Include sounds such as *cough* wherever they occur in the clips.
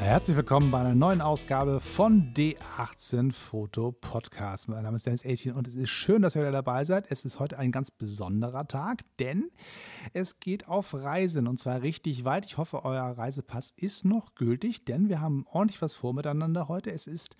Herzlich willkommen bei einer neuen Ausgabe von D18 Foto Podcast. Mein Name ist Dennis 18 und es ist schön, dass ihr wieder dabei seid. Es ist heute ein ganz besonderer Tag, denn es geht auf Reisen und zwar richtig weit. Ich hoffe, euer Reisepass ist noch gültig, denn wir haben ordentlich was vor miteinander heute. Es ist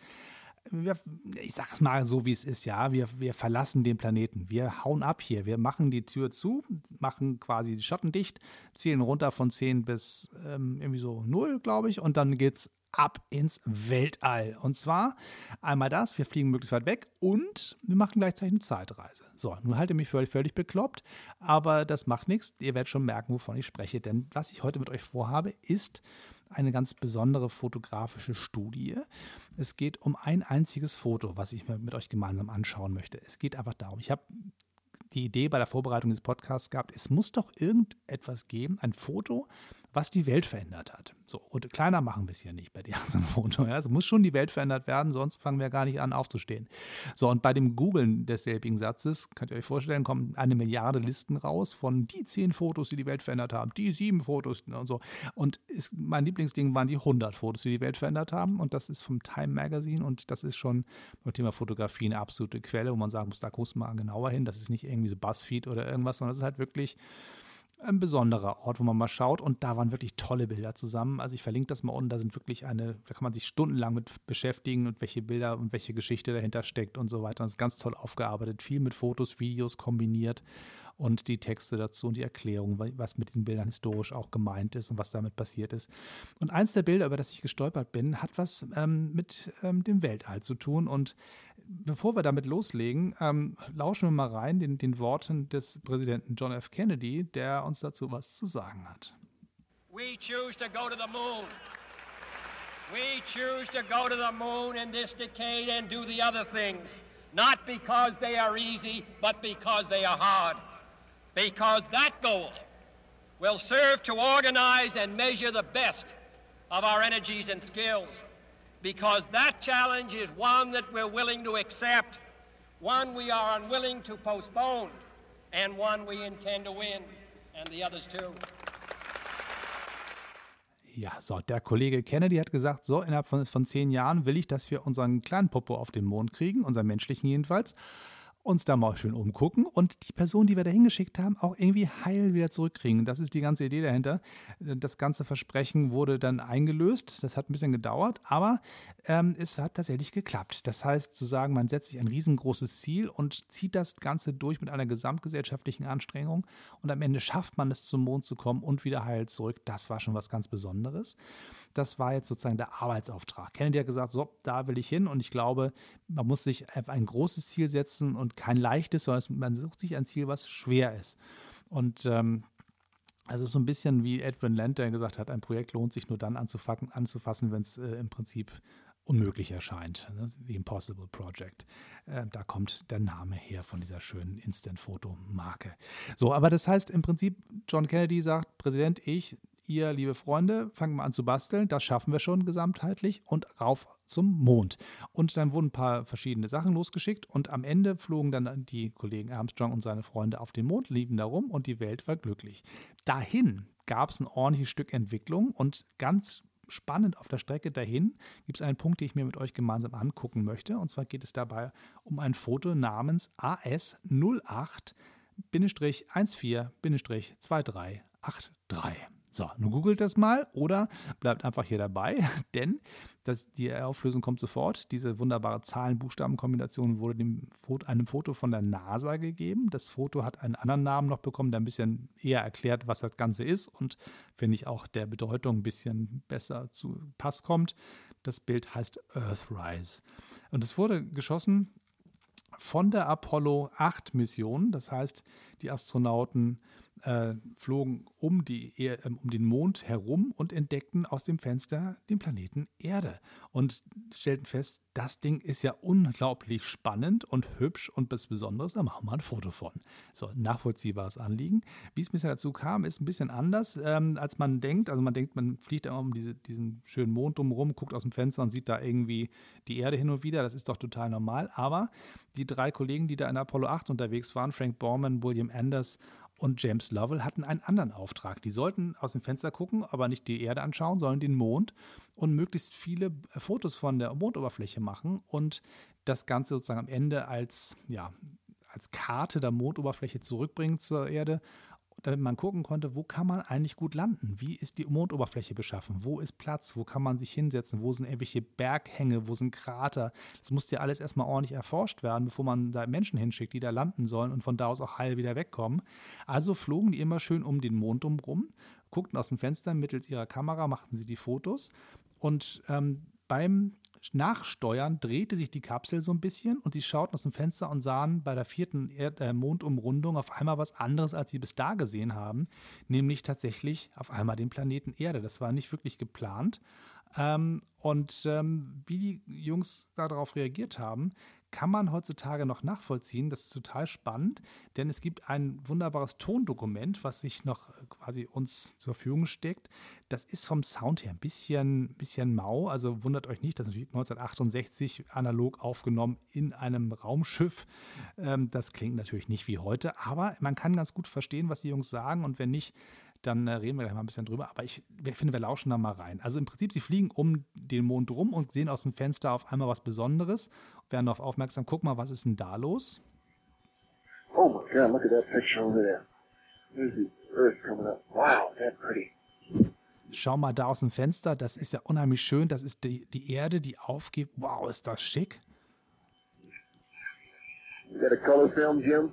wir, ich sag's mal so, wie es ist, ja, wir, wir verlassen den Planeten. Wir hauen ab hier. Wir machen die Tür zu, machen quasi die Schotten dicht, zählen runter von 10 bis ähm, irgendwie so 0, glaube ich, und dann geht's ab ins Weltall. Und zwar einmal das, wir fliegen möglichst weit weg und wir machen gleichzeitig eine Zeitreise. So, nun halte mich für völlig bekloppt, aber das macht nichts. Ihr werdet schon merken, wovon ich spreche. Denn was ich heute mit euch vorhabe, ist eine ganz besondere fotografische Studie. Es geht um ein einziges Foto, was ich mir mit euch gemeinsam anschauen möchte. Es geht einfach darum, ich habe die Idee bei der Vorbereitung des Podcasts gehabt, es muss doch irgendetwas geben, ein Foto, was die Welt verändert hat. So, und kleiner machen wir es ja nicht bei dem Foto. Ja. Es muss schon die Welt verändert werden, sonst fangen wir gar nicht an aufzustehen. So, und bei dem Googlen desselbigen Satzes, könnt ihr euch vorstellen, kommen eine Milliarde Listen raus von die zehn Fotos, die die Welt verändert haben, die sieben Fotos und so. Und ist, mein Lieblingsding waren die 100 Fotos, die die Welt verändert haben. Und das ist vom Time Magazine und das ist schon beim Thema Fotografie eine absolute Quelle, wo man sagen muss, da guckst du mal genauer hin. Das ist nicht irgendwie so Buzzfeed oder irgendwas, sondern das ist halt wirklich ein besonderer Ort, wo man mal schaut. Und da waren wirklich tolle Bilder zusammen. Also ich verlinke das mal unten. Da sind wirklich eine, da kann man sich stundenlang mit beschäftigen und welche Bilder und welche Geschichte dahinter steckt und so weiter. Das ist ganz toll aufgearbeitet. Viel mit Fotos, Videos kombiniert und die Texte dazu und die Erklärung, was mit diesen Bildern historisch auch gemeint ist und was damit passiert ist. Und eins der Bilder, über das ich gestolpert bin, hat was ähm, mit ähm, dem Weltall zu tun. Und bevor wir damit loslegen, ähm, lauschen wir mal rein den, den Worten des Präsidenten John F. Kennedy, der uns dazu was zu sagen hat. We choose to go to the moon. We choose to go to the moon in this decade and do the other things, not because they are easy, but because they are hard. Because that goal will serve to organize and measure the best of our energies and skills because that challenge is one that we're willing to accept, one we are unwilling to postpone, and one we intend to win, and the others too. Ja, so, der Kollege Kennedy hat gesagt, so, innerhalb von, von zehn Jahren will ich, dass wir unseren kleinen Popo auf den Mond kriegen, unseren menschlichen jedenfalls uns da mal schön umgucken und die Person, die wir da hingeschickt haben, auch irgendwie heil wieder zurückkriegen. Das ist die ganze Idee dahinter. Das ganze Versprechen wurde dann eingelöst. Das hat ein bisschen gedauert, aber ähm, es hat tatsächlich geklappt. Das heißt, zu sagen, man setzt sich ein riesengroßes Ziel und zieht das Ganze durch mit einer gesamtgesellschaftlichen Anstrengung und am Ende schafft man es, zum Mond zu kommen und wieder heil zurück. Das war schon was ganz Besonderes. Das war jetzt sozusagen der Arbeitsauftrag. Kennedy hat gesagt, so, da will ich hin und ich glaube, man muss sich ein großes Ziel setzen und kein leichtes, sondern man sucht sich ein Ziel, was schwer ist. Und ähm, also so ein bisschen wie Edwin Land, der gesagt hat, ein Projekt lohnt sich nur dann anzufassen, wenn es äh, im Prinzip unmöglich erscheint. Ne? The Impossible Project. Äh, da kommt der Name her von dieser schönen Instant-Foto-Marke. So, aber das heißt im Prinzip, John Kennedy sagt, Präsident, ich ihr, liebe Freunde, fangen wir an zu basteln. Das schaffen wir schon gesamtheitlich und rauf zum Mond. Und dann wurden ein paar verschiedene Sachen losgeschickt und am Ende flogen dann die Kollegen Armstrong und seine Freunde auf den Mond, liefen da rum und die Welt war glücklich. Dahin gab es ein ordentliches Stück Entwicklung und ganz spannend auf der Strecke dahin gibt es einen Punkt, den ich mir mit euch gemeinsam angucken möchte. Und zwar geht es dabei um ein Foto namens AS08-14-2383. So, nun googelt das mal oder bleibt einfach hier dabei, *laughs* denn das, die Auflösung kommt sofort. Diese wunderbare Zahlen-Buchstaben-Kombination wurde dem Foto, einem Foto von der NASA gegeben. Das Foto hat einen anderen Namen noch bekommen, der ein bisschen eher erklärt, was das Ganze ist und finde ich auch der Bedeutung ein bisschen besser zu Pass kommt. Das Bild heißt Earthrise. Und es wurde geschossen von der Apollo 8 Mission. Das heißt, die Astronauten äh, flogen um, die, äh, um den Mond herum und entdeckten aus dem Fenster den Planeten Erde und stellten fest, das Ding ist ja unglaublich spannend und hübsch und was Besonderes, da machen wir ein Foto von. So, nachvollziehbares Anliegen. Wie es bisher dazu kam, ist ein bisschen anders, ähm, als man denkt. Also man denkt, man fliegt immer um diese, diesen schönen Mond drumherum, guckt aus dem Fenster und sieht da irgendwie die Erde hin und wieder. Das ist doch total normal. Aber die drei Kollegen, die da in Apollo 8 unterwegs waren, Frank Borman, William Anders und James Lovell hatten einen anderen Auftrag. Die sollten aus dem Fenster gucken, aber nicht die Erde anschauen, sondern den Mond und möglichst viele äh, Fotos von der Mondoberfläche machen und das Ganze sozusagen am Ende als, ja, als Karte der Mondoberfläche zurückbringen zur Erde damit man gucken konnte, wo kann man eigentlich gut landen? Wie ist die Mondoberfläche beschaffen? Wo ist Platz? Wo kann man sich hinsetzen? Wo sind irgendwelche Berghänge? Wo sind Krater? Das musste ja alles erstmal ordentlich erforscht werden, bevor man da Menschen hinschickt, die da landen sollen und von da aus auch heil wieder wegkommen. Also flogen die immer schön um den Mond rum, guckten aus dem Fenster mittels ihrer Kamera, machten sie die Fotos und ähm, beim Nachsteuern drehte sich die Kapsel so ein bisschen und sie schauten aus dem Fenster und sahen bei der vierten Erd äh, Mondumrundung auf einmal was anderes, als sie bis da gesehen haben, nämlich tatsächlich auf einmal den Planeten Erde. Das war nicht wirklich geplant. Ähm, und ähm, wie die Jungs darauf reagiert haben, kann man heutzutage noch nachvollziehen. Das ist total spannend, denn es gibt ein wunderbares Tondokument, was sich noch quasi uns zur Verfügung steckt. Das ist vom Sound her ein bisschen, bisschen mau. Also wundert euch nicht, das ist natürlich 1968 analog aufgenommen in einem Raumschiff. Ähm, das klingt natürlich nicht wie heute, aber man kann ganz gut verstehen, was die Jungs sagen. Und wenn nicht, dann äh, reden wir gleich mal ein bisschen drüber. Aber ich finde, wir lauschen da mal rein. Also im Prinzip, sie fliegen um den Mond rum und sehen aus dem Fenster auf einmal was Besonderes, werden darauf aufmerksam, guck mal, was ist denn da los? Oh my God, look at that picture over there. There's the Earth coming up. Wow, that's pretty. Schau mal da aus dem Fenster, das ist ja unheimlich schön. Das ist die, die Erde, die aufgeht. Wow, ist das schick. You got a color film, Jim?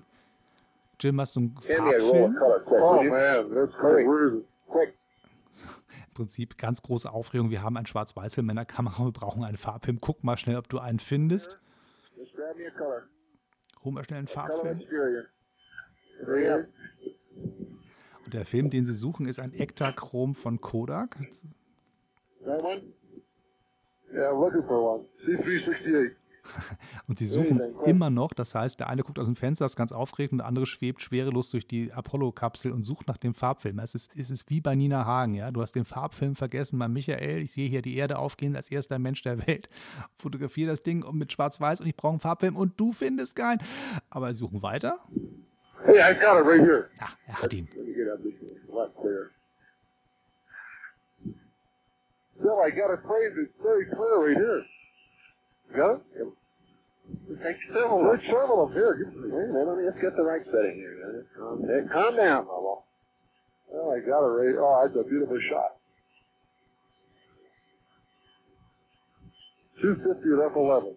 Jim, hast du einen Farbfilm? Oh man, that's? Quick. Im Prinzip ganz große Aufregung. Wir haben einen Schwarz-Weiß-Film in der Kamera, wir brauchen einen Farbfilm. Guck mal schnell, ob du einen findest. Hol mal schnell einen Farbfilm. up. Und der Film, den sie suchen, ist ein Ektachrom von Kodak. That one? Yeah, I'm looking for one. C368. *laughs* Und sie suchen immer noch, das heißt, der eine guckt aus dem Fenster, ist ganz aufgeregt, und der andere schwebt schwerelos durch die Apollo-Kapsel und sucht nach dem Farbfilm. Es ist, es ist wie bei Nina Hagen, ja. Du hast den Farbfilm vergessen bei Michael. Ich sehe hier die Erde aufgehen als erster Mensch der Welt. *laughs* Fotografiere das Ding mit Schwarz-Weiß und ich brauche einen Farbfilm und du findest keinen. Aber sie suchen weiter. Hey, I got it right here. Ja, er hat ihn. Bill, I got it framed. It's very clear right here. Got it? Take several. There's several of. Wait a minute, let me just get the right setting here. Calm, hey, calm down, Bubble. Well, I got it right. Oh, that's a beautiful shot. 250 at F11.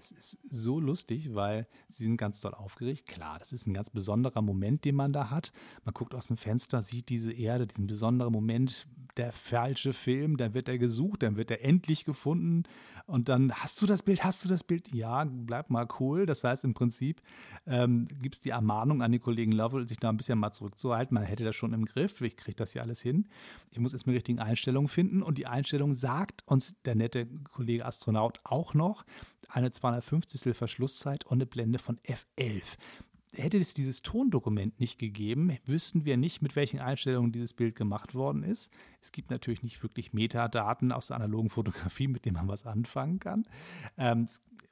Es ist so lustig, weil sie sind ganz doll aufgeregt. Klar, das ist ein ganz besonderer Moment, den man da hat. Man guckt aus dem Fenster, sieht diese Erde, diesen besonderen Moment, der falsche Film, dann wird er gesucht, dann wird er endlich gefunden und dann hast du das Bild, hast du das Bild? Ja, bleib mal cool. Das heißt im Prinzip ähm, gibt es die Ermahnung an den Kollegen Lovell, sich da ein bisschen mal zurückzuhalten. Man hätte das schon im Griff, ich kriege das hier alles hin. Ich muss jetzt mir richtigen Einstellungen finden und die Einstellung sagt uns der nette Kollege Astronaut auch noch, eine 250. Verschlusszeit und eine Blende von F11 hätte es dieses Tondokument nicht gegeben, wüssten wir nicht, mit welchen Einstellungen dieses Bild gemacht worden ist. Es gibt natürlich nicht wirklich Metadaten aus der analogen Fotografie, mit denen man was anfangen kann. Ähm,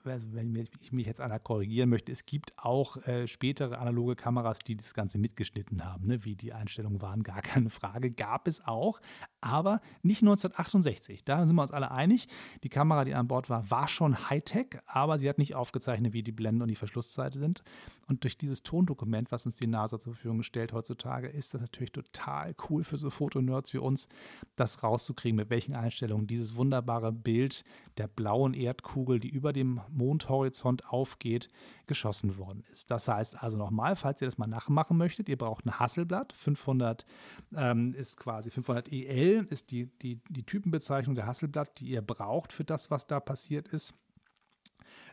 also wenn ich mich jetzt einer korrigieren möchte, es gibt auch äh, spätere analoge Kameras, die das Ganze mitgeschnitten haben, ne? wie die Einstellungen waren, gar keine Frage, gab es auch, aber nicht 1968. Da sind wir uns alle einig. Die Kamera, die an Bord war, war schon Hightech, aber sie hat nicht aufgezeichnet, wie die Blende und die Verschlusszeit sind. Und durch dieses Tondokument, was uns die NASA zur Verfügung stellt heutzutage, ist das natürlich total cool für so Fotonerds wie uns, das rauszukriegen, mit welchen Einstellungen dieses wunderbare Bild der blauen Erdkugel, die über dem Mondhorizont aufgeht, geschossen worden ist. Das heißt also nochmal, falls ihr das mal nachmachen möchtet, ihr braucht ein Hasselblatt. 500 ähm, ist quasi 500 EL, ist die, die, die Typenbezeichnung der Hasselblatt, die ihr braucht für das, was da passiert ist.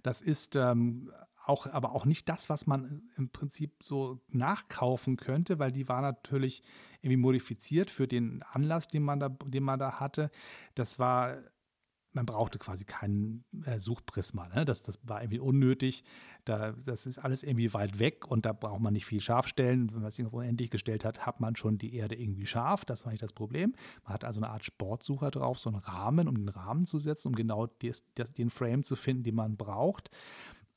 Das ist ähm, auch, aber auch nicht das, was man im Prinzip so nachkaufen könnte, weil die war natürlich irgendwie modifiziert für den Anlass, den man da, den man da hatte. Das war man brauchte quasi keinen äh, Suchprisma. Ne? Das, das war irgendwie unnötig. Da, das ist alles irgendwie weit weg und da braucht man nicht viel scharf stellen. Wenn man es irgendwo unendlich gestellt hat, hat man schon die Erde irgendwie scharf. Das war nicht das Problem. Man hat also eine Art Sportsucher drauf, so einen Rahmen, um den Rahmen zu setzen, um genau des, des, den Frame zu finden, den man braucht.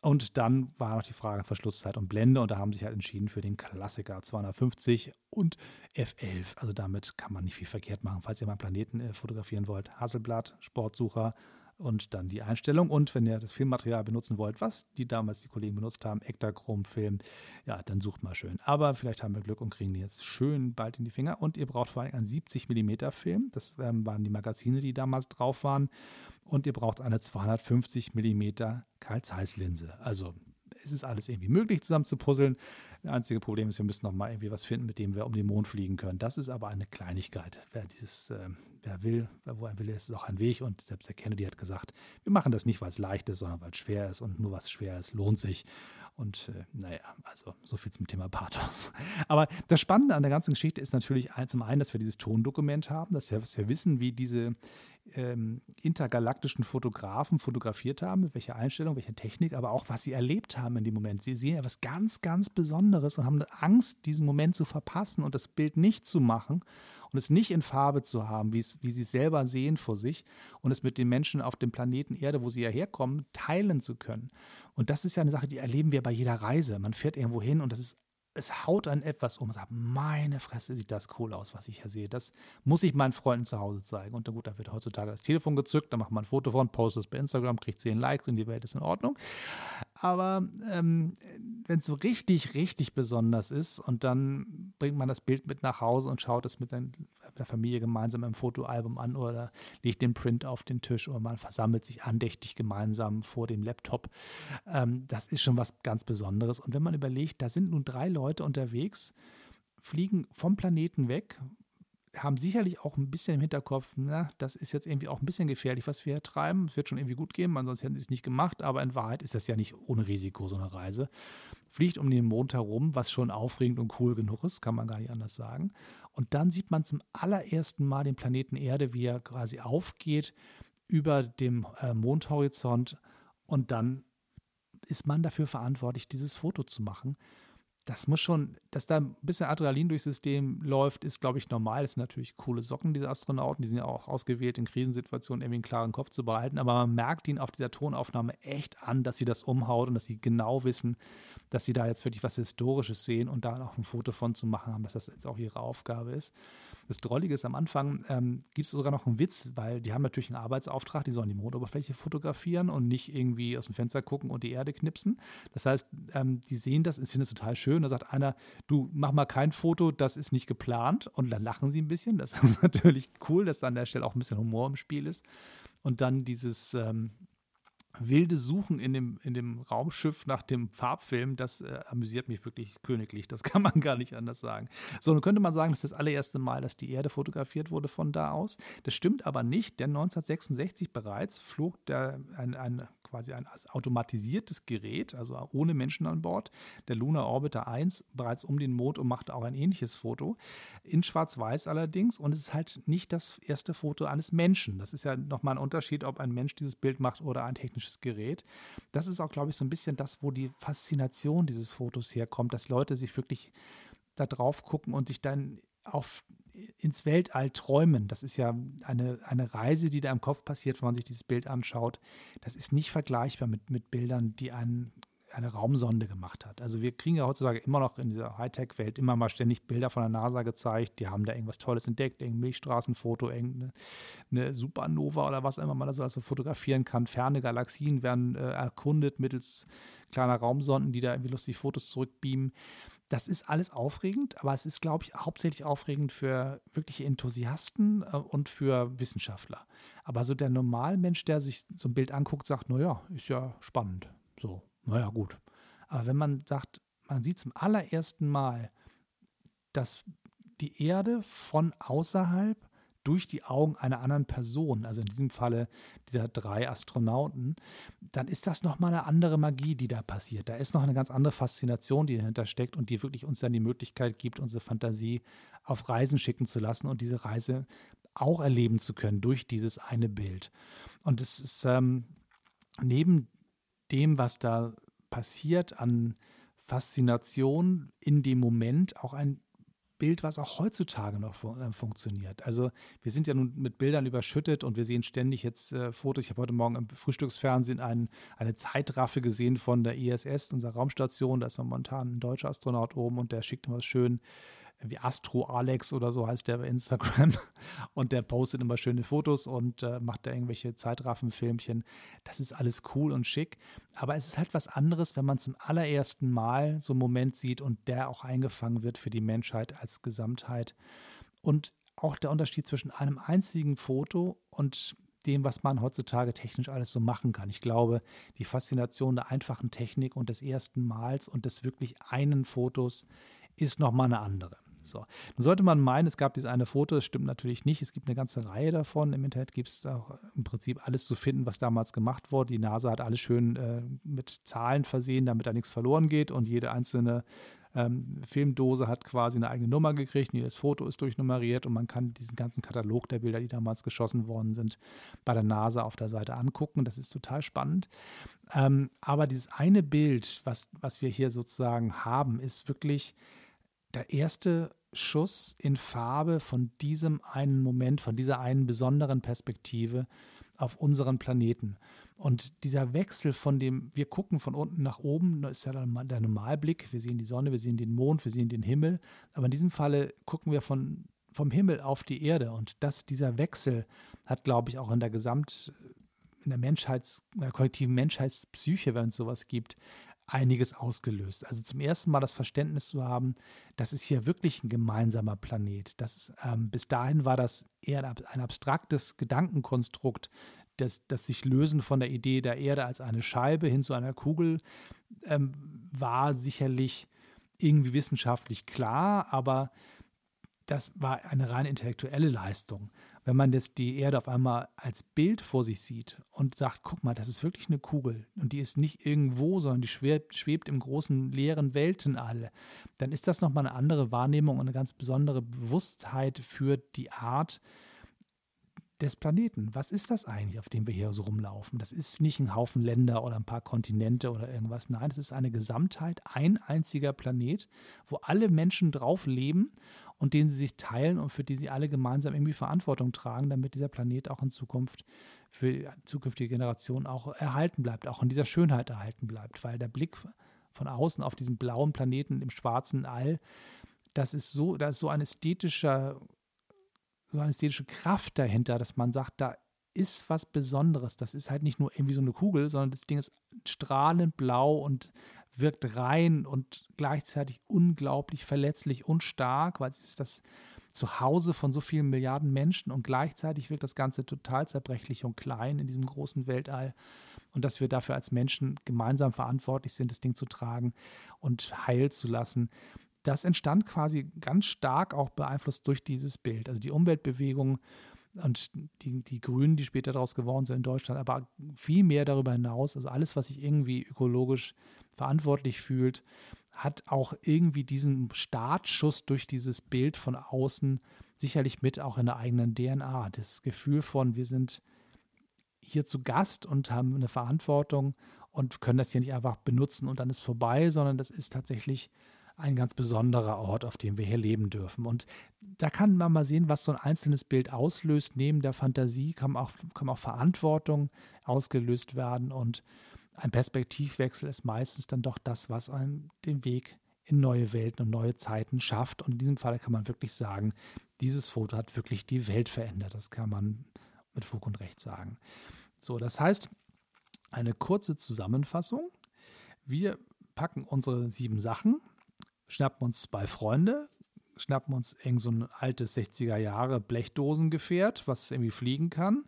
Und dann war noch die Frage Verschlusszeit und Blende und da haben sich halt entschieden für den Klassiker 250 und F11. Also damit kann man nicht viel verkehrt machen, falls ihr mal Planeten äh, fotografieren wollt. Hasselblatt, Sportsucher und dann die Einstellung. Und wenn ihr das Filmmaterial benutzen wollt, was die damals die Kollegen benutzt haben, Ektachrom-Film, ja, dann sucht mal schön. Aber vielleicht haben wir Glück und kriegen die jetzt schön bald in die Finger. Und ihr braucht vor allem einen 70 mm Film. Das ähm, waren die Magazine, die damals drauf waren. Und ihr braucht eine 250 mm Karl-Zeiss-Linse. Also es ist alles irgendwie möglich zusammen zu puzzeln. Das einzige Problem ist, wir müssen noch mal irgendwie was finden, mit dem wir um den Mond fliegen können. Das ist aber eine Kleinigkeit. Wer dieses, äh, wer will, wo ein Wille ist, ist auch ein Weg. Und selbst der Kennedy hat gesagt, wir machen das nicht, weil es leicht ist, sondern weil es schwer ist. Und nur was schwer ist, lohnt sich. Und äh, naja, also so viel zum Thema Pathos. *laughs* Aber das Spannende an der ganzen Geschichte ist natürlich zum einen, dass wir dieses Tondokument haben, dass wir, dass wir wissen, wie diese ähm, intergalaktischen Fotografen fotografiert haben, mit welcher Einstellung, welcher Technik, aber auch was sie erlebt haben in dem Moment. Sie sehen etwas ganz, ganz Besonderes und haben Angst, diesen Moment zu verpassen und das Bild nicht zu machen und es nicht in Farbe zu haben, wie sie es selber sehen vor sich und es mit den Menschen auf dem Planeten Erde, wo sie ja herkommen, teilen zu können. Und das ist ja eine Sache, die erleben wir bei jeder Reise. Man fährt irgendwo hin und das ist es haut an etwas um und sagt, meine Fresse, sieht das cool aus, was ich hier sehe. Das muss ich meinen Freunden zu Hause zeigen. Und dann gut, da wird heutzutage das Telefon gezückt, dann macht man ein Foto von, postet es bei Instagram, kriegt 10 Likes und die Welt ist in Ordnung. Aber ähm, wenn es so richtig, richtig besonders ist und dann bringt man das Bild mit nach Hause und schaut es mit der Familie gemeinsam im Fotoalbum an oder legt den Print auf den Tisch oder man versammelt sich andächtig gemeinsam vor dem Laptop. Ähm, das ist schon was ganz Besonderes. Und wenn man überlegt, da sind nun drei Leute unterwegs, fliegen vom Planeten weg, haben sicherlich auch ein bisschen im Hinterkopf, na, das ist jetzt irgendwie auch ein bisschen gefährlich, was wir hier treiben. Es wird schon irgendwie gut gehen, ansonsten hätten sie es nicht gemacht, aber in Wahrheit ist das ja nicht ohne Risiko, so eine Reise. Fliegt um den Mond herum, was schon aufregend und cool genug ist, kann man gar nicht anders sagen. Und dann sieht man zum allerersten Mal den Planeten Erde, wie er quasi aufgeht über dem äh, Mondhorizont. Und dann ist man dafür verantwortlich, dieses Foto zu machen das muss schon, dass da ein bisschen Adrenalin durchs System läuft, ist, glaube ich, normal. Das sind natürlich coole Socken, diese Astronauten. Die sind ja auch ausgewählt, in Krisensituationen irgendwie einen klaren Kopf zu behalten. Aber man merkt ihnen auf dieser Tonaufnahme echt an, dass sie das umhaut und dass sie genau wissen, dass sie da jetzt wirklich was Historisches sehen und da auch ein Foto von zu machen haben, dass das jetzt auch ihre Aufgabe ist. Das Drollige ist, am Anfang ähm, gibt es sogar noch einen Witz, weil die haben natürlich einen Arbeitsauftrag, die sollen die Mondoberfläche fotografieren und nicht irgendwie aus dem Fenster gucken und die Erde knipsen. Das heißt, ähm, die sehen das, ich finde es total schön. Da sagt einer, du mach mal kein Foto, das ist nicht geplant. Und dann lachen sie ein bisschen. Das ist *laughs* natürlich cool, dass da an der Stelle auch ein bisschen Humor im Spiel ist. Und dann dieses, ähm, wilde Suchen in dem, in dem Raumschiff nach dem Farbfilm, das äh, amüsiert mich wirklich königlich. Das *laughs* kann man gar nicht anders sagen. So, nun könnte man sagen, das ist das allererste Mal, dass die Erde fotografiert wurde von da aus. Das stimmt aber nicht, denn 1966 bereits flog der, ein, ein quasi ein automatisiertes Gerät, also ohne Menschen an Bord, der Lunar Orbiter 1, bereits um den Mond und machte auch ein ähnliches Foto. In Schwarz-Weiß allerdings. Und es ist halt nicht das erste Foto eines Menschen. Das ist ja nochmal ein Unterschied, ob ein Mensch dieses Bild macht oder ein technisches Gerät. Das ist auch, glaube ich, so ein bisschen das, wo die Faszination dieses Fotos herkommt, dass Leute sich wirklich da drauf gucken und sich dann auf ins Weltall träumen. Das ist ja eine, eine Reise, die da im Kopf passiert, wenn man sich dieses Bild anschaut. Das ist nicht vergleichbar mit, mit Bildern, die ein, eine Raumsonde gemacht hat. Also wir kriegen ja heutzutage immer noch in dieser Hightech-Welt immer mal ständig Bilder von der NASA gezeigt. Die haben da irgendwas Tolles entdeckt, irgendein Milchstraßenfoto, irgendeine eine Supernova oder was immer man da so also fotografieren kann. Ferne Galaxien werden äh, erkundet mittels kleiner Raumsonden, die da irgendwie lustig Fotos zurückbeamen. Das ist alles aufregend, aber es ist, glaube ich, hauptsächlich aufregend für wirkliche Enthusiasten äh, und für Wissenschaftler. Aber so der Normalmensch, der sich so ein Bild anguckt, sagt, naja, ist ja spannend. So, naja, gut. Aber wenn man sagt, man sieht zum allerersten Mal, dass die Erde von außerhalb durch die Augen einer anderen Person, also in diesem Falle dieser drei Astronauten, dann ist das nochmal eine andere Magie, die da passiert. Da ist noch eine ganz andere Faszination, die dahinter steckt und die wirklich uns dann die Möglichkeit gibt, unsere Fantasie auf Reisen schicken zu lassen und diese Reise auch erleben zu können durch dieses eine Bild. Und es ist ähm, neben dem, was da passiert an Faszination in dem Moment, auch ein Bild, was auch heutzutage noch fun äh, funktioniert. Also wir sind ja nun mit Bildern überschüttet und wir sehen ständig jetzt äh, Fotos. Ich habe heute Morgen im Frühstücksfernsehen ein, eine Zeitraffe gesehen von der ISS, unserer Raumstation. Da ist momentan ein deutscher Astronaut oben und der schickt immer schön wie Astro Alex oder so heißt der bei Instagram. *laughs* Und der postet immer schöne Fotos und äh, macht da irgendwelche Zeitraffenfilmchen. Das ist alles cool und schick. Aber es ist halt was anderes, wenn man zum allerersten Mal so einen Moment sieht und der auch eingefangen wird für die Menschheit als Gesamtheit. Und auch der Unterschied zwischen einem einzigen Foto und dem, was man heutzutage technisch alles so machen kann. Ich glaube, die Faszination der einfachen Technik und des ersten Mals und des wirklich einen Fotos ist nochmal eine andere. So. Nun sollte man meinen, es gab dieses eine Foto, das stimmt natürlich nicht. Es gibt eine ganze Reihe davon. Im Internet gibt es auch im Prinzip alles zu finden, was damals gemacht wurde. Die NASA hat alles schön äh, mit Zahlen versehen, damit da nichts verloren geht und jede einzelne ähm, Filmdose hat quasi eine eigene Nummer gekriegt. Jedes Foto ist durchnummeriert und man kann diesen ganzen Katalog der Bilder, die damals geschossen worden sind, bei der NASA auf der Seite angucken. Das ist total spannend. Ähm, aber dieses eine Bild, was, was wir hier sozusagen haben, ist wirklich der erste Schuss in Farbe von diesem einen Moment, von dieser einen besonderen Perspektive auf unseren Planeten. Und dieser Wechsel von dem, wir gucken von unten nach oben, ist ja der Normalblick, wir sehen die Sonne, wir sehen den Mond, wir sehen den Himmel, aber in diesem Falle gucken wir von, vom Himmel auf die Erde. Und das, dieser Wechsel hat, glaube ich, auch in der Gesamt, in der Menschheits, in der kollektiven Menschheitspsyche, wenn es sowas gibt, einiges ausgelöst. Also zum ersten Mal das Verständnis zu haben, das ist hier wirklich ein gemeinsamer Planet. Das ist, ähm, bis dahin war das eher ein abstraktes Gedankenkonstrukt, das, das sich lösen von der Idee der Erde als eine Scheibe hin zu einer Kugel ähm, war sicherlich irgendwie wissenschaftlich klar, aber das war eine rein intellektuelle Leistung wenn man jetzt die Erde auf einmal als Bild vor sich sieht und sagt, guck mal, das ist wirklich eine Kugel und die ist nicht irgendwo, sondern die schwebt, schwebt im großen leeren Weltenall, dann ist das nochmal eine andere Wahrnehmung und eine ganz besondere Bewusstheit für die Art des Planeten. Was ist das eigentlich, auf dem wir hier so rumlaufen? Das ist nicht ein Haufen Länder oder ein paar Kontinente oder irgendwas. Nein, es ist eine Gesamtheit, ein einziger Planet, wo alle Menschen drauf leben und den sie sich teilen und für die sie alle gemeinsam irgendwie Verantwortung tragen, damit dieser Planet auch in Zukunft für zukünftige Generationen auch erhalten bleibt, auch in dieser Schönheit erhalten bleibt, weil der Blick von außen auf diesen blauen Planeten im schwarzen All, das ist so, da ist so ein ästhetischer, so eine ästhetische Kraft dahinter, dass man sagt, da ist was Besonderes. Das ist halt nicht nur irgendwie so eine Kugel, sondern das Ding ist strahlend blau und wirkt rein und gleichzeitig unglaublich verletzlich und stark, weil es ist das Zuhause von so vielen Milliarden Menschen und gleichzeitig wirkt das Ganze total zerbrechlich und klein in diesem großen Weltall. Und dass wir dafür als Menschen gemeinsam verantwortlich sind, das Ding zu tragen und heil zu lassen. Das entstand quasi ganz stark auch beeinflusst durch dieses Bild. Also die Umweltbewegung und die, die Grünen, die später daraus geworden sind in Deutschland, aber viel mehr darüber hinaus, also alles, was sich irgendwie ökologisch verantwortlich fühlt, hat auch irgendwie diesen Startschuss durch dieses Bild von außen sicherlich mit auch in der eigenen DNA. Das Gefühl von, wir sind hier zu Gast und haben eine Verantwortung und können das hier nicht einfach benutzen und dann ist vorbei, sondern das ist tatsächlich ein ganz besonderer Ort, auf dem wir hier leben dürfen. Und da kann man mal sehen, was so ein einzelnes Bild auslöst. Neben der Fantasie kann auch, kann auch Verantwortung ausgelöst werden und ein Perspektivwechsel ist meistens dann doch das, was einem den Weg in neue Welten und neue Zeiten schafft. Und in diesem Fall kann man wirklich sagen, dieses Foto hat wirklich die Welt verändert. Das kann man mit Fug und Recht sagen. So, das heißt, eine kurze Zusammenfassung. Wir packen unsere sieben Sachen, schnappen uns zwei Freunde, schnappen uns irgend so ein altes 60er Jahre Blechdosengefährt, was irgendwie fliegen kann,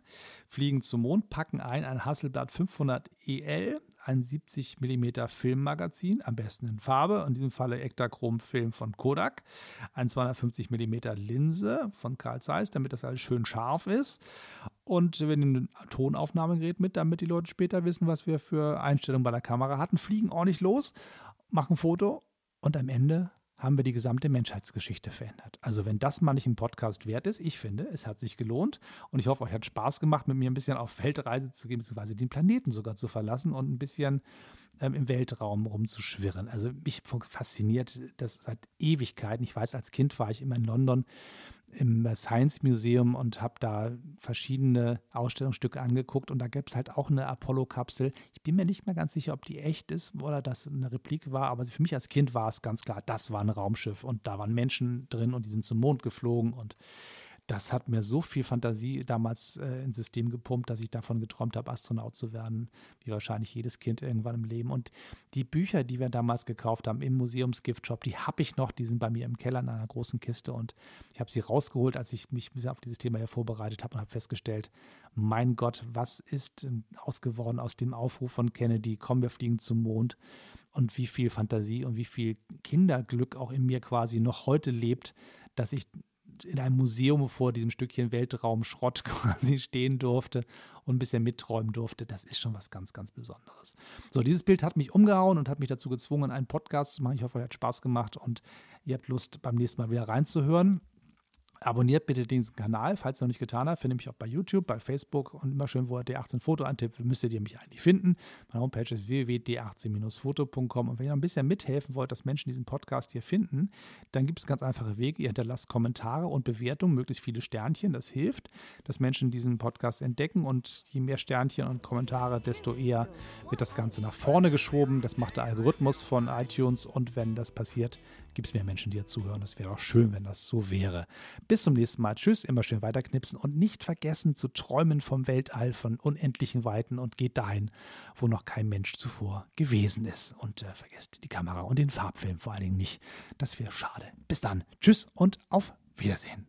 fliegen zum Mond, packen ein ein Hasselblad 500 EL, ein 70 mm Filmmagazin, am besten in Farbe, in diesem Falle Ektachrom Film von Kodak, ein 250 mm Linse von Carl Zeiss, damit das alles schön scharf ist. Und wir nehmen ein Tonaufnahmegerät mit, damit die Leute später wissen, was wir für Einstellungen bei der Kamera hatten, fliegen ordentlich los, machen ein Foto und am Ende haben wir die gesamte Menschheitsgeschichte verändert. Also wenn das mal nicht ein Podcast wert ist, ich finde, es hat sich gelohnt und ich hoffe, euch hat Spaß gemacht, mit mir ein bisschen auf Weltreise zu gehen, beziehungsweise den Planeten sogar zu verlassen und ein bisschen ähm, im Weltraum rumzuschwirren. Also mich fasziniert das seit Ewigkeiten. Ich weiß, als Kind war ich immer in London im Science Museum und habe da verschiedene Ausstellungsstücke angeguckt und da gab es halt auch eine Apollo-Kapsel. Ich bin mir nicht mehr ganz sicher, ob die echt ist oder das eine Replik war, aber für mich als Kind war es ganz klar, das war ein Raumschiff und da waren Menschen drin und die sind zum Mond geflogen und das hat mir so viel Fantasie damals äh, ins System gepumpt, dass ich davon geträumt habe, Astronaut zu werden, wie wahrscheinlich jedes Kind irgendwann im Leben. Und die Bücher, die wir damals gekauft haben im Museumsgiftshop, die habe ich noch, die sind bei mir im Keller in einer großen Kiste und ich habe sie rausgeholt, als ich mich auf dieses Thema hier vorbereitet habe und habe festgestellt, mein Gott, was ist ausgeworden aus dem Aufruf von Kennedy, komm, wir fliegen zum Mond und wie viel Fantasie und wie viel Kinderglück auch in mir quasi noch heute lebt, dass ich in einem Museum vor diesem Stückchen Weltraumschrott *laughs* quasi stehen durfte und ein bisschen mitträumen durfte, das ist schon was ganz, ganz Besonderes. So, dieses Bild hat mich umgehauen und hat mich dazu gezwungen, einen Podcast zu machen. Ich hoffe, euch hat Spaß gemacht und ihr habt Lust, beim nächsten Mal wieder reinzuhören. Abonniert bitte diesen Kanal, falls ihr noch nicht getan habt. Finde mich auch bei YouTube, bei Facebook und immer schön, wo ihr D18 Foto eintippt, müsstet ihr mich eigentlich finden. Meine Homepage ist www.d18-foto.com. Und wenn ihr noch ein bisschen mithelfen wollt, dass Menschen diesen Podcast hier finden, dann gibt es ganz einfache Wege. Ihr hinterlasst Kommentare und Bewertungen, möglichst viele Sternchen. Das hilft, dass Menschen diesen Podcast entdecken. Und je mehr Sternchen und Kommentare, desto eher wird das Ganze nach vorne geschoben. Das macht der Algorithmus von iTunes. Und wenn das passiert, gibt es mehr Menschen, die hier zuhören. Das wäre auch schön, wenn das so wäre. Bis zum nächsten Mal. Tschüss, immer schön weiterknipsen und nicht vergessen zu träumen vom Weltall, von unendlichen Weiten und geht dahin, wo noch kein Mensch zuvor gewesen ist. Und äh, vergesst die Kamera und den Farbfilm vor allen Dingen nicht. Das wäre schade. Bis dann. Tschüss und auf Wiedersehen.